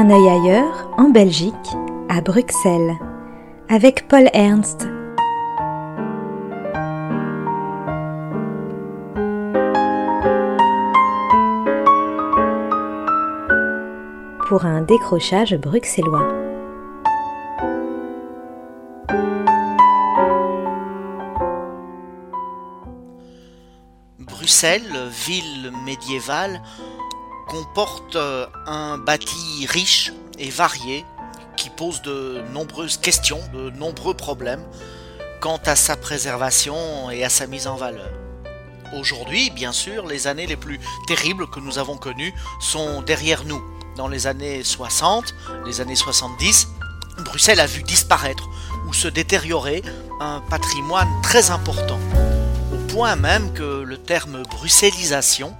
Un œil ailleurs, en Belgique, à Bruxelles, avec Paul Ernst. Pour un décrochage bruxellois. Bruxelles, ville médiévale, comporte euh, un bâti riche et varié qui pose de nombreuses questions, de nombreux problèmes quant à sa préservation et à sa mise en valeur. Aujourd'hui, bien sûr, les années les plus terribles que nous avons connues sont derrière nous. Dans les années 60, les années 70, Bruxelles a vu disparaître ou se détériorer un patrimoine très important, au point même que le terme bruxellisation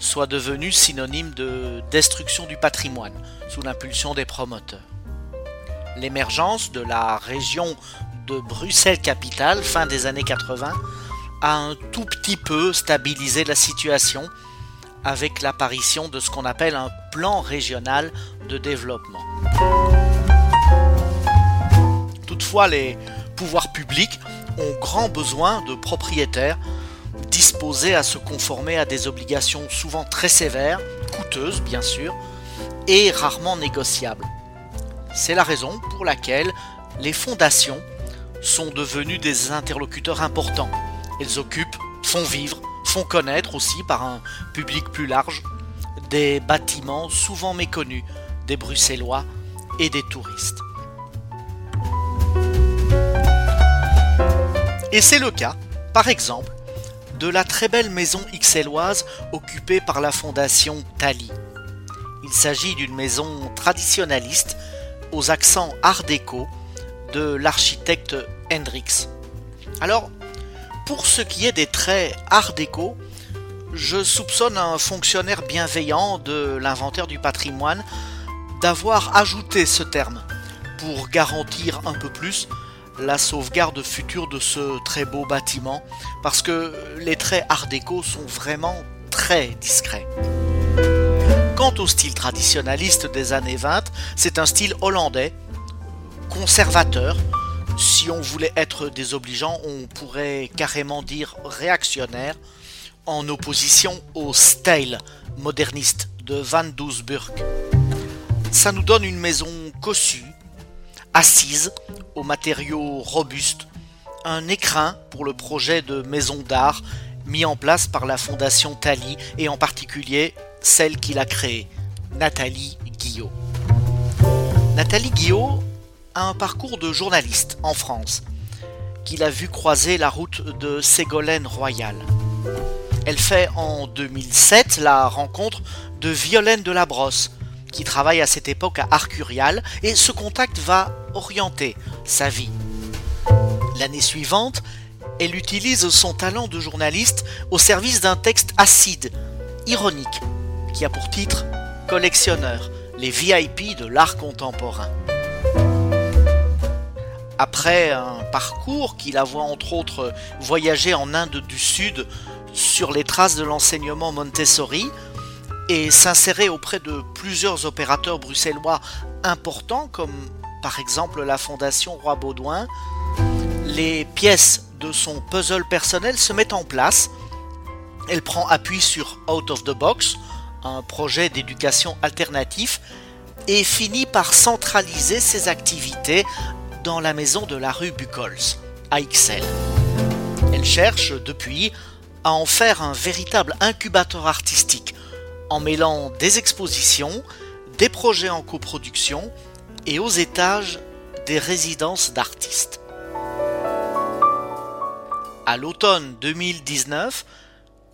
soit devenu synonyme de destruction du patrimoine sous l'impulsion des promoteurs. L'émergence de la région de Bruxelles-Capitale fin des années 80 a un tout petit peu stabilisé la situation avec l'apparition de ce qu'on appelle un plan régional de développement. Toutefois, les pouvoirs publics ont grand besoin de propriétaires disposés à se conformer à des obligations souvent très sévères, coûteuses bien sûr, et rarement négociables. C'est la raison pour laquelle les fondations sont devenues des interlocuteurs importants. Elles occupent, font vivre, font connaître aussi par un public plus large des bâtiments souvent méconnus des Bruxellois et des touristes. Et c'est le cas, par exemple, de la très belle maison xelloise occupée par la fondation Tali. Il s'agit d'une maison traditionnaliste aux accents art déco de l'architecte Hendrix. Alors, pour ce qui est des traits art déco, je soupçonne un fonctionnaire bienveillant de l'inventaire du patrimoine d'avoir ajouté ce terme pour garantir un peu plus la sauvegarde future de ce très beau bâtiment, parce que les traits art déco sont vraiment très discrets. Quant au style traditionnaliste des années 20, c'est un style hollandais, conservateur. Si on voulait être désobligeant, on pourrait carrément dire réactionnaire, en opposition au style moderniste de Van Doesburg. Ça nous donne une maison cossue, assise, aux matériaux robustes, un écrin pour le projet de maison d'art mis en place par la fondation Tali et en particulier celle qui l'a créée, Nathalie Guillot. Nathalie Guillot a un parcours de journaliste en France, qu'il a vu croiser la route de Ségolène Royal. Elle fait en 2007 la rencontre de Violaine de la Brosse, qui travaille à cette époque à Arcurial, et ce contact va orienter sa vie. L'année suivante, elle utilise son talent de journaliste au service d'un texte acide, ironique, qui a pour titre Collectionneur, les VIP de l'art contemporain. Après un parcours qui la voit entre autres voyager en Inde du Sud sur les traces de l'enseignement Montessori, et s'insérer auprès de plusieurs opérateurs bruxellois importants comme par exemple la Fondation Roi Baudouin, les pièces de son puzzle personnel se mettent en place. Elle prend appui sur Out of the Box, un projet d'éducation alternatif, et finit par centraliser ses activités dans la maison de la rue Buchholz, à Ixelles. Elle cherche depuis à en faire un véritable incubateur artistique en mêlant des expositions, des projets en coproduction et aux étages des résidences d'artistes. À l'automne 2019,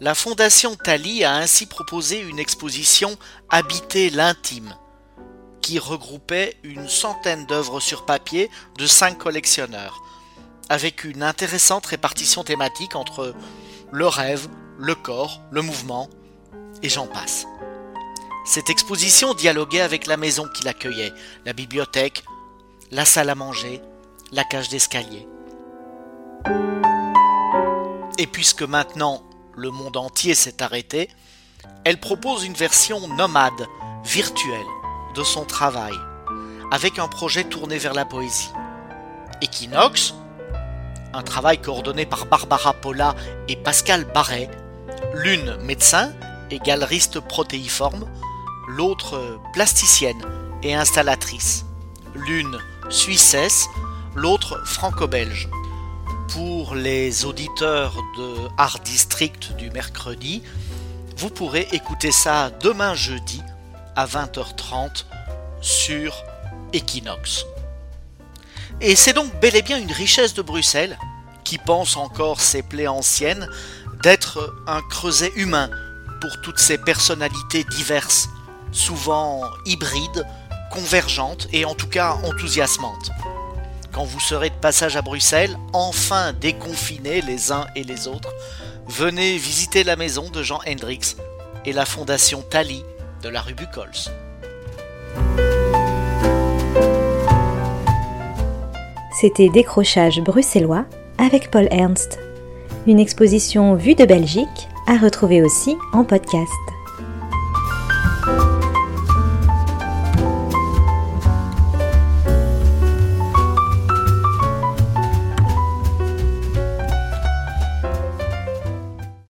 la Fondation Tali a ainsi proposé une exposition Habiter l'intime, qui regroupait une centaine d'œuvres sur papier de cinq collectionneurs, avec une intéressante répartition thématique entre le rêve, le corps, le mouvement, et j'en passe. Cette exposition dialoguait avec la maison qui l'accueillait, la bibliothèque, la salle à manger, la cage d'escalier. Et puisque maintenant le monde entier s'est arrêté, elle propose une version nomade, virtuelle, de son travail, avec un projet tourné vers la poésie. Equinox, un travail coordonné par Barbara Paula et Pascal Barret, l'une médecin et galeriste protéiforme, l'autre plasticienne et installatrice, l'une suissesse, l'autre franco-belge. Pour les auditeurs de Art District du mercredi, vous pourrez écouter ça demain jeudi à 20h30 sur Equinox. Et c'est donc bel et bien une richesse de Bruxelles, qui pense encore ses plaies anciennes, d'être un creuset humain pour toutes ces personnalités diverses, souvent hybrides, convergentes et en tout cas enthousiasmantes. Quand vous serez de passage à Bruxelles, enfin déconfinés les uns et les autres, venez visiter la maison de Jean Hendrix et la fondation Tali de la rue Buchholz. C'était Décrochage bruxellois avec Paul Ernst. Une exposition vue de Belgique à retrouver aussi en podcast.